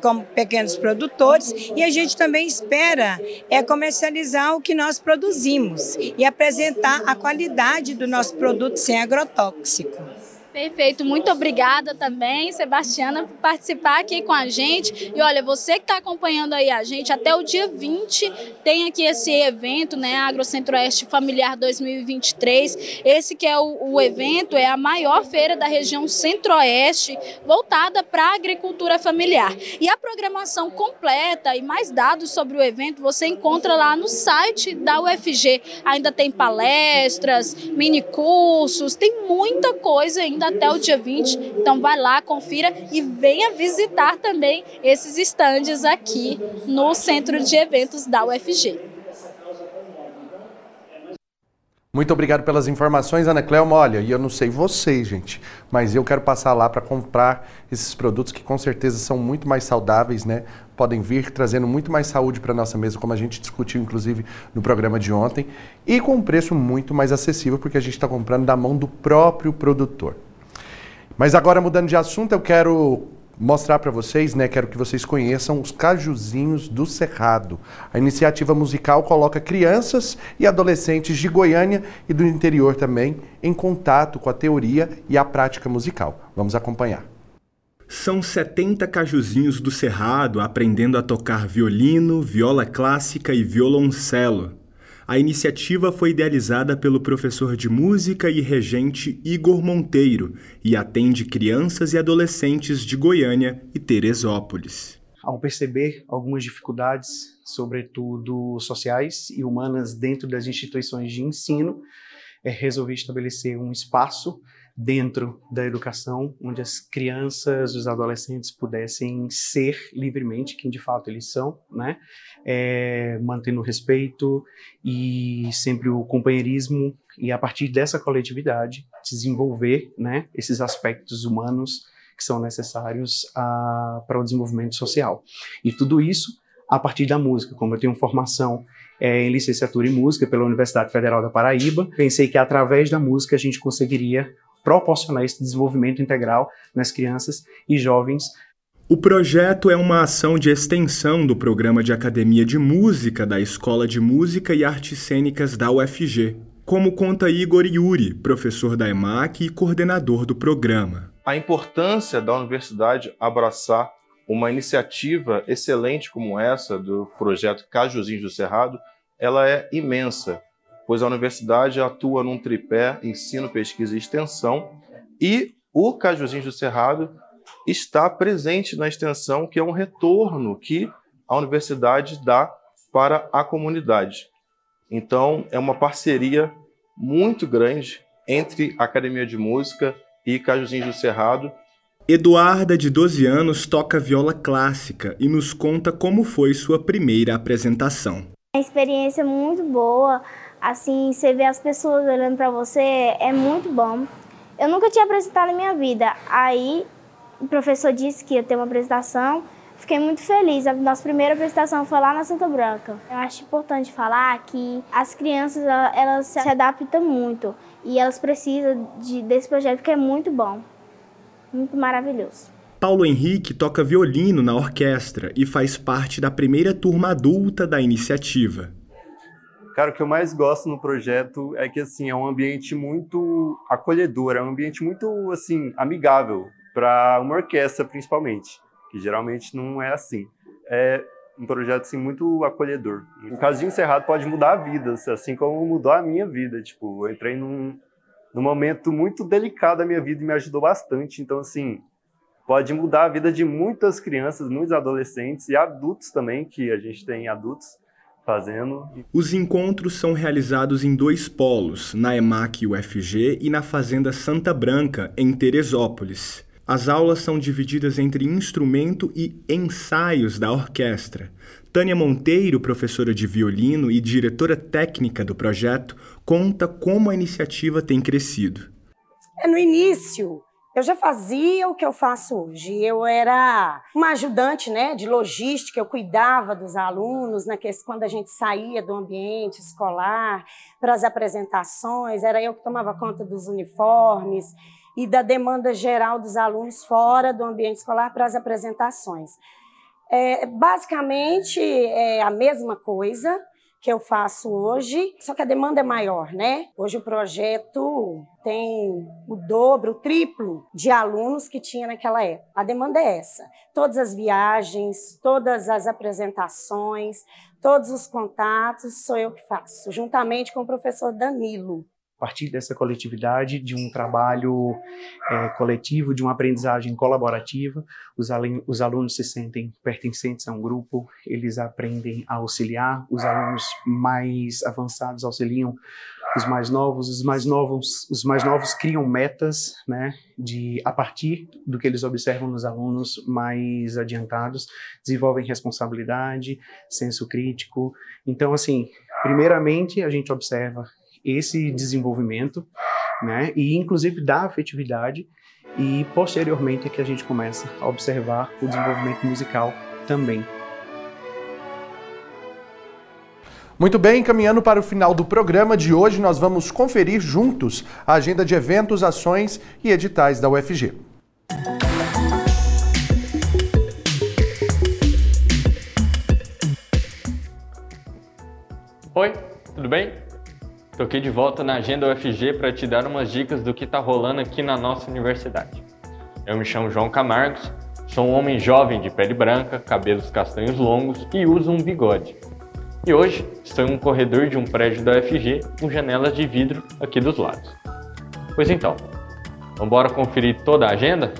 como pequenos produtores e a gente também espera é comercializar o que nós produzimos e apresentar a qualidade do nosso produto sem agrotóxico. Perfeito, muito obrigada também, Sebastiana, por participar aqui com a gente. E olha, você que está acompanhando aí a gente, até o dia 20 tem aqui esse evento, né, Agro Centro-Oeste Familiar 2023. Esse que é o, o, evento, é a maior feira da região Centro-Oeste, voltada para a agricultura familiar. E a programação completa e mais dados sobre o evento você encontra lá no site da UFG. Ainda tem palestras, mini cursos, tem muita coisa ainda até o dia 20. Então vai lá, confira e venha visitar também esses estandes aqui no Centro de Eventos da UFG. Muito obrigado pelas informações, Ana Cléo. Olha, e eu não sei vocês, gente, mas eu quero passar lá para comprar esses produtos que com certeza são muito mais saudáveis, né? Podem vir trazendo muito mais saúde para nossa mesa, como a gente discutiu inclusive no programa de ontem, e com um preço muito mais acessível, porque a gente está comprando da mão do próprio produtor. Mas agora mudando de assunto, eu quero mostrar para vocês, né, quero que vocês conheçam os Cajuzinhos do Cerrado. A iniciativa musical coloca crianças e adolescentes de Goiânia e do interior também em contato com a teoria e a prática musical. Vamos acompanhar. São 70 cajuzinhos do Cerrado aprendendo a tocar violino, viola clássica e violoncelo. A iniciativa foi idealizada pelo professor de música e regente Igor Monteiro e atende crianças e adolescentes de Goiânia e Teresópolis. Ao perceber algumas dificuldades, sobretudo sociais e humanas, dentro das instituições de ensino, é, resolvi estabelecer um espaço dentro da educação, onde as crianças, os adolescentes pudessem ser livremente quem de fato eles são, né? É, mantendo o respeito e sempre o companheirismo e a partir dessa coletividade desenvolver, né, esses aspectos humanos que são necessários para o desenvolvimento social. E tudo isso a partir da música, como eu tenho formação é, em licenciatura em música pela Universidade Federal da Paraíba, pensei que através da música a gente conseguiria proporcionar esse desenvolvimento integral nas crianças e jovens. O projeto é uma ação de extensão do programa de Academia de Música da Escola de Música e Artes Cênicas da UFG, como conta Igor Yuri, professor da EMAC e coordenador do programa. A importância da universidade abraçar uma iniciativa excelente como essa do projeto Cajuzinhos do Cerrado, ela é imensa pois a universidade atua num tripé ensino, pesquisa e extensão, e o Cajuzinho do Cerrado está presente na extensão, que é um retorno que a universidade dá para a comunidade. Então, é uma parceria muito grande entre a Academia de Música e Cajuzinho do Cerrado. Eduarda, de 12 anos, toca viola clássica e nos conta como foi sua primeira apresentação. A experiência é muito boa assim, você vê as pessoas olhando para você, é muito bom. Eu nunca tinha apresentado na minha vida. Aí o professor disse que ia ter uma apresentação. Fiquei muito feliz. A nossa primeira apresentação foi lá na Santa Branca. Eu acho importante falar que as crianças elas se adaptam muito e elas precisam de, desse projeto porque é muito bom, muito maravilhoso. Paulo Henrique toca violino na orquestra e faz parte da primeira turma adulta da iniciativa. Cara, o que eu mais gosto no projeto é que assim é um ambiente muito acolhedor, é um ambiente muito assim amigável para uma orquestra principalmente, que geralmente não é assim. É um projeto assim muito acolhedor. Um casinho encerrado pode mudar vidas, assim como mudou a minha vida. Tipo, eu entrei num, num momento muito delicado da minha vida e me ajudou bastante. Então, assim, pode mudar a vida de muitas crianças, muitos adolescentes e adultos também, que a gente tem adultos fazendo. Os encontros são realizados em dois polos, na EMAC UFG e na Fazenda Santa Branca, em Teresópolis. As aulas são divididas entre instrumento e ensaios da orquestra. Tânia Monteiro, professora de violino e diretora técnica do projeto, conta como a iniciativa tem crescido. É no início, eu já fazia o que eu faço hoje. Eu era uma ajudante né, de logística, eu cuidava dos alunos né, quando a gente saía do ambiente escolar para as apresentações, era eu que tomava conta dos uniformes e da demanda geral dos alunos fora do ambiente escolar para as apresentações. É, basicamente é a mesma coisa, que eu faço hoje, só que a demanda é maior, né? Hoje o projeto tem o dobro, o triplo de alunos que tinha naquela época. A demanda é essa. Todas as viagens, todas as apresentações, todos os contatos sou eu que faço, juntamente com o professor Danilo partir dessa coletividade, de um trabalho é, coletivo, de uma aprendizagem colaborativa, os, os, alunos se sentem pertencentes a um grupo, eles aprendem a auxiliar, os alunos mais avançados auxiliam os mais novos, os mais novos, os mais novos criam metas, né, de a partir do que eles observam nos alunos mais adiantados, desenvolvem responsabilidade, senso crítico. Então, assim, primeiramente a gente observa esse desenvolvimento, né? E inclusive da afetividade e posteriormente é que a gente começa a observar o desenvolvimento musical também. Muito bem, caminhando para o final do programa de hoje, nós vamos conferir juntos a agenda de eventos, ações e editais da UFG. Oi, tudo bem? Estou aqui de volta na Agenda UFG para te dar umas dicas do que está rolando aqui na nossa universidade. Eu me chamo João Camargos, sou um homem jovem de pele branca, cabelos castanhos longos e uso um bigode. E hoje estou em um corredor de um prédio da UFG com janelas de vidro aqui dos lados. Pois então, vamos embora conferir toda a agenda?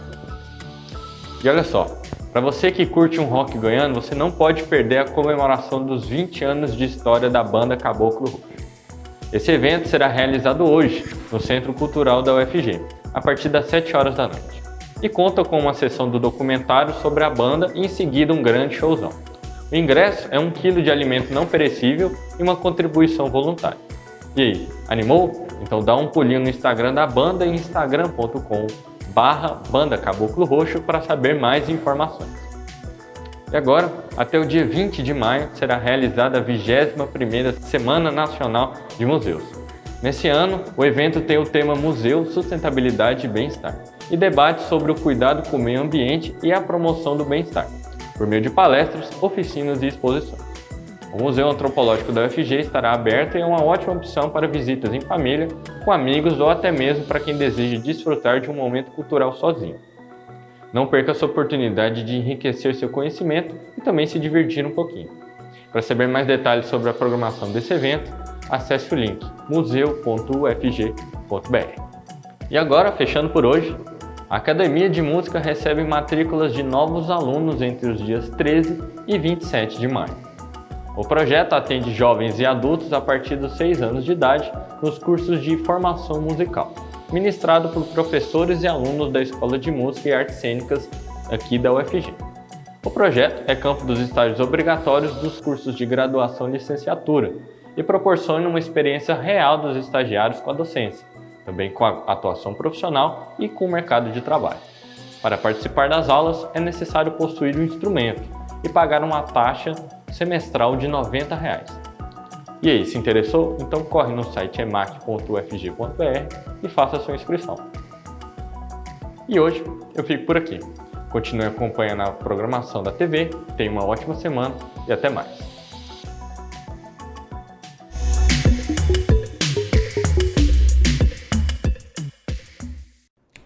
E olha só, para você que curte um rock goiano, você não pode perder a comemoração dos 20 anos de história da banda Caboclo Roxo. Esse evento será realizado hoje no Centro Cultural da UFG, a partir das 7 horas da noite, e conta com uma sessão do documentário sobre a banda e em seguida um grande showzão. O ingresso é um quilo de alimento não perecível e uma contribuição voluntária. E aí, animou? Então dá um pulinho no Instagram da banda em instagram.com barra Banda Caboclo Roxo para saber mais informações. E agora, até o dia 20 de maio, será realizada a 21ª Semana Nacional de Museus. Nesse ano, o evento tem o tema Museu, Sustentabilidade e Bem-Estar e debate sobre o cuidado com o meio ambiente e a promoção do bem-estar, por meio de palestras, oficinas e exposições. O Museu Antropológico da UFG estará aberto e é uma ótima opção para visitas em família, com amigos ou até mesmo para quem deseja desfrutar de um momento cultural sozinho. Não perca essa oportunidade de enriquecer seu conhecimento e também se divertir um pouquinho. Para saber mais detalhes sobre a programação desse evento, acesse o link museu.ufg.br. E agora, fechando por hoje, a Academia de Música recebe matrículas de novos alunos entre os dias 13 e 27 de maio. O projeto atende jovens e adultos a partir dos 6 anos de idade nos cursos de formação musical ministrado por professores e alunos da Escola de Música e Artes Cênicas aqui da UFG. O projeto é campo dos estágios obrigatórios dos cursos de graduação e licenciatura e proporciona uma experiência real dos estagiários com a docência, também com a atuação profissional e com o mercado de trabalho. Para participar das aulas é necessário possuir um instrumento e pagar uma taxa semestral de 90 reais. E aí, se interessou? Então corre no site emac.ufg.br e faça a sua inscrição. E hoje eu fico por aqui. Continue acompanhando a programação da TV, tenha uma ótima semana e até mais!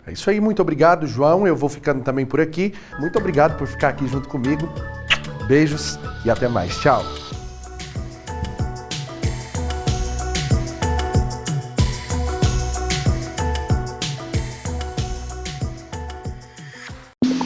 É isso aí, muito obrigado, João. Eu vou ficando também por aqui. Muito obrigado por ficar aqui junto comigo. Beijos e até mais. Tchau.